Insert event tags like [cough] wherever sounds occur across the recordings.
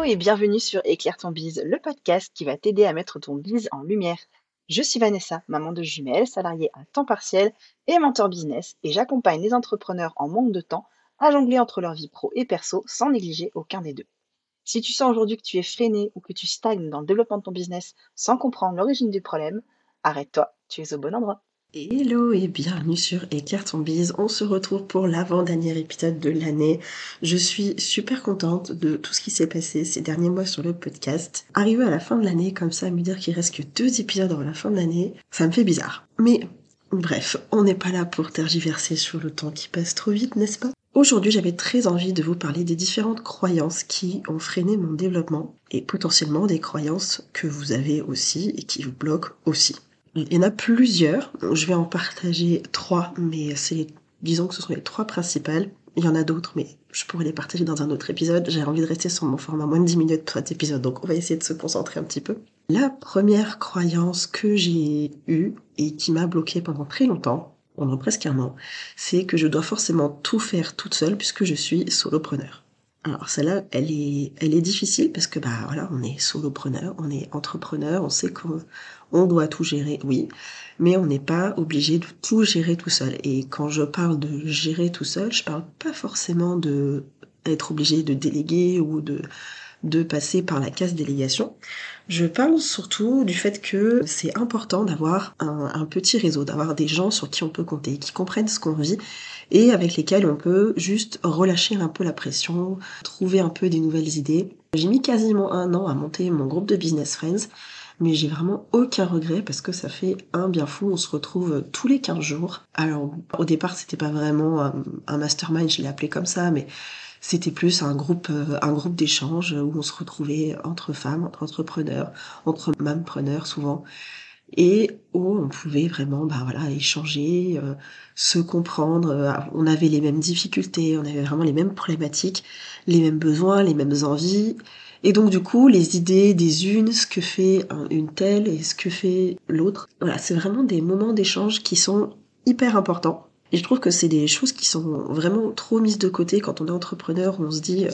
Et bienvenue sur Éclaire ton bise, le podcast qui va t'aider à mettre ton bise en lumière. Je suis Vanessa, maman de jumelles, salariée à temps partiel et mentor business et j'accompagne les entrepreneurs en manque de temps à jongler entre leur vie pro et perso sans négliger aucun des deux. Si tu sens aujourd'hui que tu es freiné ou que tu stagnes dans le développement de ton business sans comprendre l'origine du problème, arrête-toi, tu es au bon endroit. Hello et bienvenue sur Éclaire ton bise. On se retrouve pour l'avant-dernier épisode de l'année. Je suis super contente de tout ce qui s'est passé ces derniers mois sur le podcast. Arriver à la fin de l'année comme ça, me dire qu'il reste que deux épisodes avant la fin de l'année, ça me fait bizarre. Mais bref, on n'est pas là pour tergiverser sur le temps qui passe trop vite, n'est-ce pas? Aujourd'hui, j'avais très envie de vous parler des différentes croyances qui ont freiné mon développement et potentiellement des croyances que vous avez aussi et qui vous bloquent aussi. Il y en a plusieurs. Je vais en partager trois, mais c'est, disons que ce sont les trois principales. Il y en a d'autres, mais je pourrais les partager dans un autre épisode. J'ai envie de rester sur mon format moins de 10 minutes pour cet épisode, donc on va essayer de se concentrer un petit peu. La première croyance que j'ai eue et qui m'a bloquée pendant très longtemps, pendant presque un an, c'est que je dois forcément tout faire toute seule puisque je suis solopreneur. Alors celle-là, elle est, elle est difficile parce que bah voilà, on est solopreneur, on est entrepreneur, on sait qu'on on doit tout gérer, oui, mais on n'est pas obligé de tout gérer tout seul. Et quand je parle de gérer tout seul, je parle pas forcément de être obligé de déléguer ou de passer par la case délégation. Je parle surtout du fait que c'est important d'avoir un, un, petit réseau, d'avoir des gens sur qui on peut compter, qui comprennent ce qu'on vit et avec lesquels on peut juste relâcher un peu la pression, trouver un peu des nouvelles idées. J'ai mis quasiment un an à monter mon groupe de business friends mais j'ai vraiment aucun regret parce que ça fait un bien fou. On se retrouve tous les 15 jours. Alors, au départ, c'était pas vraiment un, mastermind, je l'ai appelé comme ça, mais c'était plus un groupe, euh, un groupe d'échange où on se retrouvait entre femmes, entre entrepreneurs, entre preneurs souvent, et où on pouvait vraiment, bah voilà, échanger, euh, se comprendre. Euh, on avait les mêmes difficultés, on avait vraiment les mêmes problématiques, les mêmes besoins, les mêmes envies. Et donc du coup, les idées des unes, ce que fait une telle et ce que fait l'autre, voilà, c'est vraiment des moments d'échange qui sont hyper importants. Et je trouve que c'est des choses qui sont vraiment trop mises de côté. Quand on est entrepreneur, on se dit,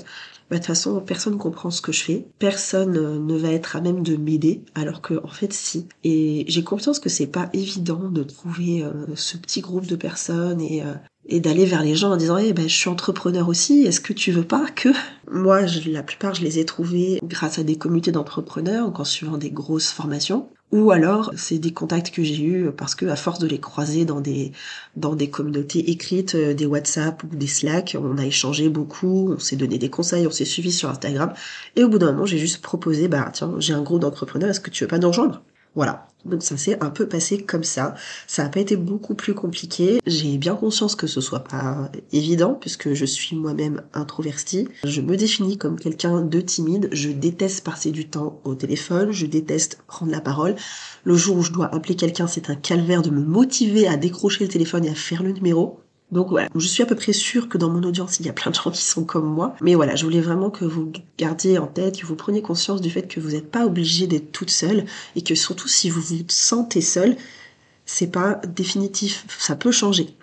bah, de toute façon, personne ne comprend ce que je fais, personne euh, ne va être à même de m'aider, alors que en fait si. Et j'ai conscience que c'est pas évident de trouver euh, ce petit groupe de personnes et euh, d'aller vers les gens en disant eh ben je suis entrepreneur aussi. Est-ce que tu veux pas que [laughs] moi la plupart je les ai trouvés grâce à des comités d'entrepreneurs en suivant des grosses formations ou alors c'est des contacts que j'ai eus parce que à force de les croiser dans des dans des communautés écrites euh, des WhatsApp ou des Slack on a échangé beaucoup on s'est donné des conseils on s'est suivi sur Instagram. Et au bout d'un moment j'ai juste proposé bah tiens j'ai un groupe d'entrepreneurs est-ce que tu veux pas nous rejoindre? Voilà. Donc ça s'est un peu passé comme ça. Ça n'a pas été beaucoup plus compliqué. J'ai bien conscience que ce soit pas évident puisque je suis moi-même introvertie. Je me définis comme quelqu'un de timide. Je déteste passer du temps au téléphone. Je déteste prendre la parole. Le jour où je dois appeler quelqu'un, c'est un calvaire de me motiver à décrocher le téléphone et à faire le numéro. Donc voilà, je suis à peu près sûre que dans mon audience, il y a plein de gens qui sont comme moi. Mais voilà, je voulais vraiment que vous gardiez en tête, que vous preniez conscience du fait que vous n'êtes pas obligé d'être toute seule et que surtout si vous vous sentez seule, c'est pas définitif, ça peut changer.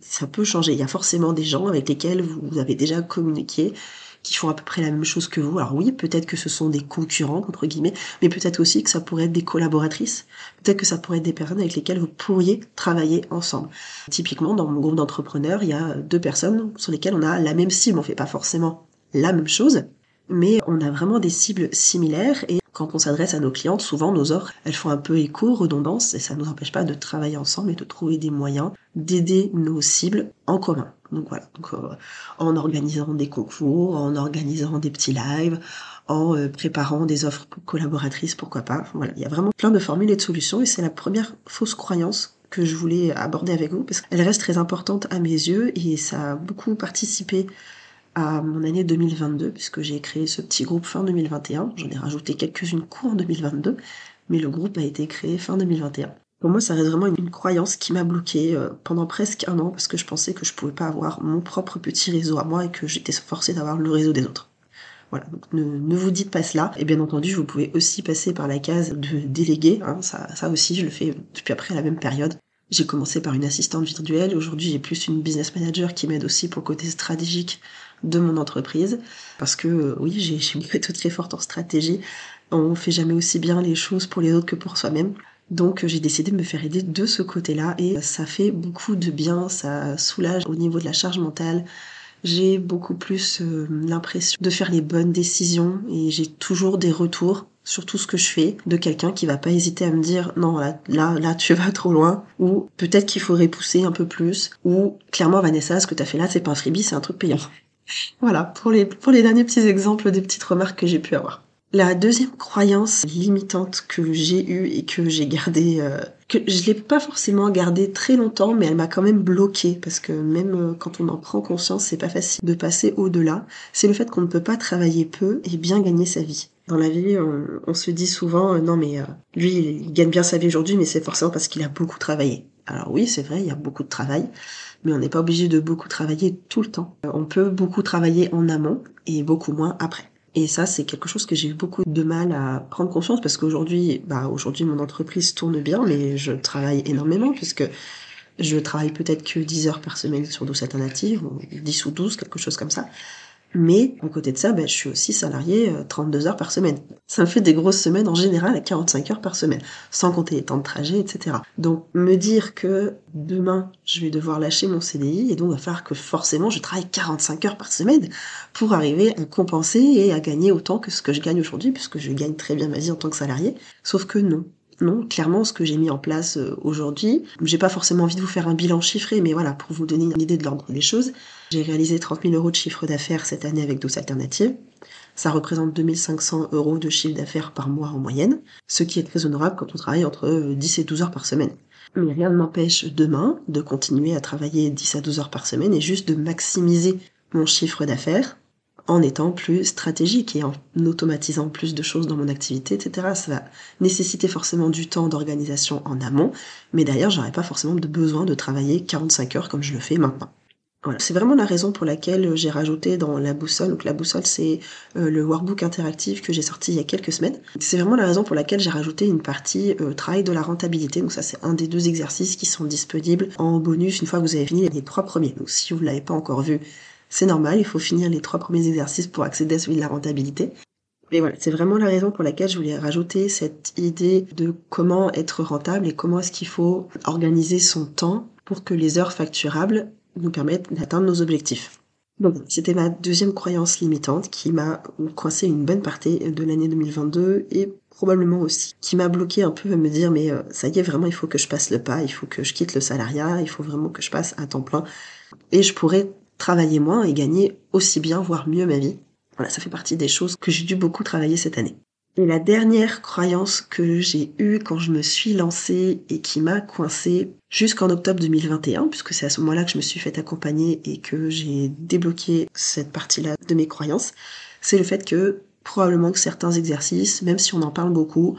Ça peut changer. Il y a forcément des gens avec lesquels vous avez déjà communiqué qui font à peu près la même chose que vous. Alors oui, peut-être que ce sont des concurrents, entre guillemets, mais peut-être aussi que ça pourrait être des collaboratrices, peut-être que ça pourrait être des personnes avec lesquelles vous pourriez travailler ensemble. Typiquement, dans mon groupe d'entrepreneurs, il y a deux personnes sur lesquelles on a la même cible. On fait pas forcément la même chose, mais on a vraiment des cibles similaires et quand on s'adresse à nos clientes, souvent nos offres, elles font un peu écho, redondance, et ça ne nous empêche pas de travailler ensemble et de trouver des moyens d'aider nos cibles en commun. Donc voilà, donc, euh, en organisant des concours, en organisant des petits lives, en euh, préparant des offres collaboratrices, pourquoi pas. Voilà, il y a vraiment plein de formules et de solutions, et c'est la première fausse croyance que je voulais aborder avec vous, parce qu'elle reste très importante à mes yeux, et ça a beaucoup participé à mon année 2022, puisque j'ai créé ce petit groupe fin 2021. J'en ai rajouté quelques-unes courant 2022, mais le groupe a été créé fin 2021. Pour moi, ça reste vraiment une, croyance qui m'a bloquée euh, pendant presque un an parce que je pensais que je pouvais pas avoir mon propre petit réseau à moi et que j'étais forcée d'avoir le réseau des autres. Voilà, donc ne, vous dites pas cela. Et bien entendu, vous pouvez aussi passer par la case de déléguer. Hein, ça, ça aussi, je le fais depuis après la même période. J'ai commencé par une assistante virtuelle. Aujourd'hui, j'ai plus une business manager qui m'aide aussi pour le côté stratégique de mon entreprise. Parce que euh, oui, j'ai une méthode très forte en stratégie. On fait jamais aussi bien les choses pour les autres que pour soi-même. Donc j'ai décidé de me faire aider de ce côté-là et ça fait beaucoup de bien, ça soulage au niveau de la charge mentale. J'ai beaucoup plus euh, l'impression de faire les bonnes décisions et j'ai toujours des retours sur tout ce que je fais de quelqu'un qui va pas hésiter à me dire non là là là tu vas trop loin ou peut-être qu'il faudrait pousser un peu plus ou clairement Vanessa ce que tu as fait là c'est pas un freebie c'est un truc payant. Voilà pour les pour les derniers petits exemples des petites remarques que j'ai pu avoir. La deuxième croyance limitante que j'ai eue et que j'ai gardée, euh, que je l'ai pas forcément gardée très longtemps, mais elle m'a quand même bloquée parce que même euh, quand on en prend conscience, c'est pas facile de passer au-delà. C'est le fait qu'on ne peut pas travailler peu et bien gagner sa vie. Dans la vie, on, se dit souvent, euh, non mais lui, il gagne bien sa vie aujourd'hui, mais c'est forcément parce qu'il a beaucoup travaillé. Alors oui, c'est vrai, il y a beaucoup de travail, mais on n'est pas obligé de beaucoup travailler tout le temps. On peut beaucoup travailler en amont et beaucoup moins après. Et ça, c'est quelque chose que j'ai eu beaucoup de mal à prendre conscience parce qu'aujourd'hui, bah, aujourd'hui, mon entreprise tourne bien, mais je travaille énormément puisque je travaille peut-être que 10 heures par semaine sur 12 alternatives, ou 10 ou 12, quelque chose comme ça. Mais à côté de ça, ben, je suis aussi salarié 32 euh, heures par semaine. Ça me fait des grosses semaines en général à 45 heures par semaine, sans compter les temps de trajet, etc. Donc me dire que demain, je vais devoir lâcher mon CDI et donc va falloir que forcément je travaille 45 heures par semaine pour arriver à compenser et à gagner autant que ce que je gagne aujourd'hui, puisque je gagne très bien ma vie en tant que salarié. Sauf que non, non, clairement, ce que j'ai mis en place euh, aujourd'hui, j'ai pas forcément envie de vous faire un bilan chiffré, mais voilà, pour vous donner une idée de l'ordre des choses, j'ai réalisé 30 000 euros de chiffre d'affaires cette année avec 12 alternatives. Ça représente 2500 euros de chiffre d'affaires par mois en moyenne, ce qui est très honorable quand on travaille entre 10 euh, et 12 heures par semaine. Mais rien ne m'empêche demain de continuer à travailler 10 à 12 heures par semaine et juste de maximiser mon chiffre d'affaires en étant plus stratégique et en automatisant plus de choses dans mon activité, etc. Ça va nécessiter forcément du temps d'organisation en amont, mais d'ailleurs, j'aurais pas forcément besoin de travailler 45 heures comme je le fais maintenant. C'est vraiment la raison pour laquelle j'ai rajouté dans la boussole, donc la boussole c'est euh, le workbook interactif que j'ai sorti il y a quelques semaines. C'est vraiment la raison pour laquelle j'ai rajouté une partie euh, travail de la rentabilité. Donc ça c'est un des deux exercices qui sont disponibles en bonus une fois que vous avez fini les trois premiers. Donc si vous ne l'avez pas encore vu, c'est normal, il faut finir les trois premiers exercices pour accéder à celui de la rentabilité. Mais voilà, c'est vraiment la raison pour laquelle je voulais rajouter cette idée de comment être rentable et comment est-ce qu'il faut organiser son temps pour que les heures facturables nous permettent d'atteindre nos objectifs. Donc, c'était ma deuxième croyance limitante qui m'a coincé une bonne partie de l'année 2022 et probablement aussi qui m'a bloqué un peu à me dire mais euh, ça y est vraiment il faut que je passe le pas, il faut que je quitte le salariat, il faut vraiment que je passe à temps plein et je pourrais travailler moins et gagner aussi bien, voire mieux ma vie. Voilà, ça fait partie des choses que j'ai dû beaucoup travailler cette année. Et la dernière croyance que j'ai eue quand je me suis lancée et qui m'a coincée jusqu'en octobre 2021, puisque c'est à ce moment-là que je me suis fait accompagner et que j'ai débloqué cette partie-là de mes croyances, c'est le fait que probablement que certains exercices, même si on en parle beaucoup,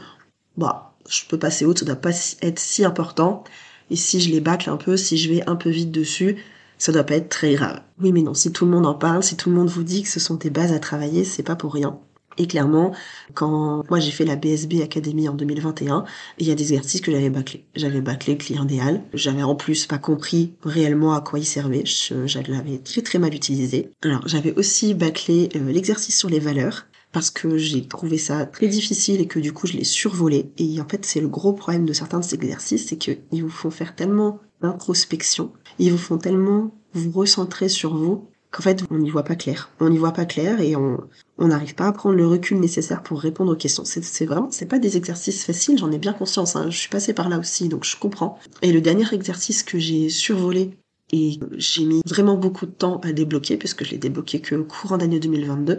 bah, je peux passer autre, ça doit pas être si important. Et si je les bâcle un peu, si je vais un peu vite dessus, ça doit pas être très grave. Oui, mais non, si tout le monde en parle, si tout le monde vous dit que ce sont des bases à travailler, c'est pas pour rien. Et clairement, quand moi j'ai fait la BSB Academy en 2021, il y a des exercices que j'avais bâclés. J'avais bâclé le client idéal. J'avais en plus pas compris réellement à quoi il servait. Je, l'avais très très mal utilisé. Alors j'avais aussi bâclé euh, l'exercice sur les valeurs parce que j'ai trouvé ça très difficile et que du coup je l'ai survolé. Et en fait c'est le gros problème de certains de ces exercices, c'est qu'ils vous font faire tellement d'introspection, ils vous font tellement vous recentrer sur vous qu'en fait on n'y voit pas clair. On n'y voit pas clair et on n'arrive pas à prendre le recul nécessaire pour répondre aux questions. C'est vraiment c'est pas des exercices faciles, j'en ai bien conscience. Hein. Je suis passée par là aussi donc je comprends. Et le dernier exercice que j'ai survolé et j'ai mis vraiment beaucoup de temps à débloquer puisque je l'ai débloqué que courant d'année 2022,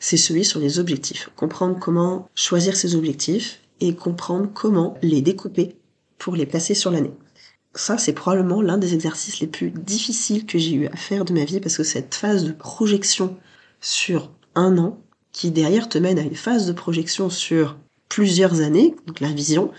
c'est celui sur les objectifs. Comprendre comment choisir ses objectifs et comprendre comment les découper pour les placer sur l'année ça, c'est probablement l'un des exercices les plus difficiles que j'ai eu à faire de ma vie parce que cette phase de projection sur un an, qui derrière te mène à une phase de projection sur plusieurs années, donc la vision,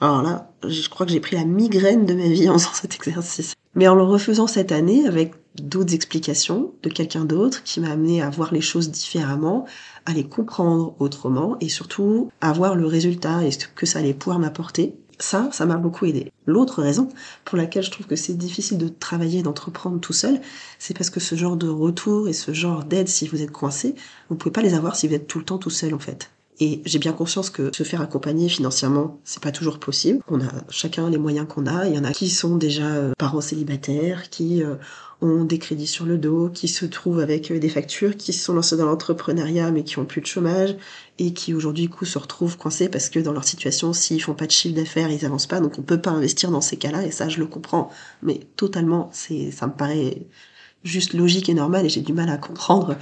alors là, je crois que j'ai pris la migraine de ma vie en [laughs] faisant cet exercice. Mais en le refaisant cette année avec d'autres explications de quelqu'un d'autre qui m'a amené à voir les choses différemment, à les comprendre autrement et surtout à voir le résultat et ce que ça allait pouvoir m'apporter Ça, ça m'a beaucoup aidé. L'autre raison pour laquelle je trouve que c'est difficile de travailler, d'entreprendre tout seul, c'est parce que ce genre de retour et ce genre d'aide, si vous êtes coincé, vous pouvez pas les avoir si vous êtes tout le temps tout seul en fait. Et j'ai bien conscience que se faire accompagner financièrement, c'est pas toujours possible. On a chacun les moyens qu'on a. Il y en a qui sont déjà euh, parents célibataires, qui euh, ont des crédits sur le dos, qui se trouvent avec euh, des factures, qui sont lancés dans l'entrepreneuriat mais qui ont plus de chômage et qui aujourd'hui coup se retrouvent coincés parce que dans leur situation, s'ils font pas de chiffre d'affaires, ils avancent pas, donc on peut pas investir dans ces cas-là et ça je le comprends. Mais totalement, c'est ça me paraît juste logique et normal et j'ai du mal à comprendre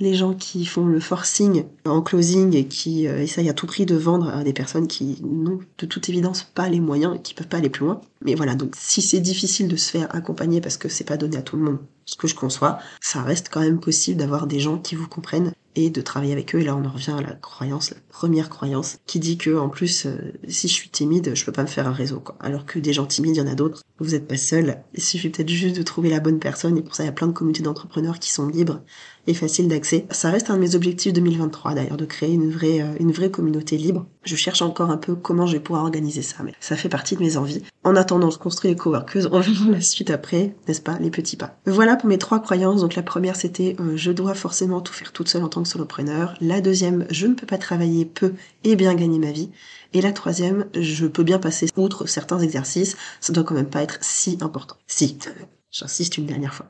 les gens qui font le forcing en closing et qui euh, essayent à tout prix de vendre à des personnes qui n'ont de toute évidence pas les moyens et qui peuvent pas aller plus loin. Mais voilà, donc si c'est difficile de se faire accompagner parce que c'est pas donné à tout le monde, ce que je conçois, ça reste quand même possible d'avoir des gens qui vous comprennent et de travailler avec eux. Et là, on en revient à la croyance, la première croyance, qui dit que en plus, euh, si je suis timide, je peux pas me faire un réseau. Quoi. Alors que des gens timides, il y en a d'autres. Vous n'êtes pas seul. Il suffit peut-être juste de trouver la bonne personne. Et pour ça, il y a plein de communautés d'entrepreneurs qui sont libres et faciles d'accès. Ça reste un de mes objectifs 2023 d'ailleurs, de créer une vraie, euh, une vraie communauté libre. Je cherche encore un peu comment je vais pouvoir organiser ça, mais ça fait partie de mes envies. En attendant, je construis les coworkers. On verra la suite après, n'est-ce pas, les petits pas. Voilà pour mes trois croyances. Donc la première, c'était euh, je dois forcément tout faire toute seule en tant que solopreneur. La deuxième, je ne peux pas travailler peu et bien gagner ma vie. Et la troisième, je peux bien passer outre certains exercices. Ça doit quand même pas être si important. Si. J'insiste une dernière fois.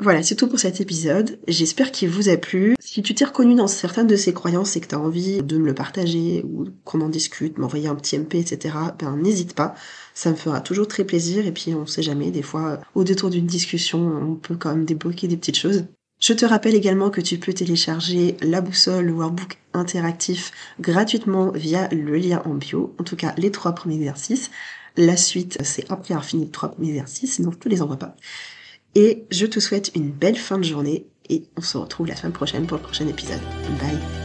Voilà, c'est tout pour cet épisode. J'espère qu'il vous a plu. Si tu t'es reconnu dans certaines de ces croyances et que tu as envie de me le partager ou qu'on en discute, m'envoyer un petit MP, etc., ben n'hésite pas. Ça me fera toujours très plaisir et puis on sait jamais, des fois, au détour d'une discussion, on peut quand même débloquer des petites choses. Je te rappelle également que tu peux télécharger la boussole, le workbook interactif gratuitement via le lien en bio. En tout cas, les trois premiers exercices. La suite, c'est après avoir fini les trois premiers exercices, sinon je te les envoie pas. Et je te souhaite une belle fin de journée et on se retrouve la semaine prochaine pour le prochain épisode. Bye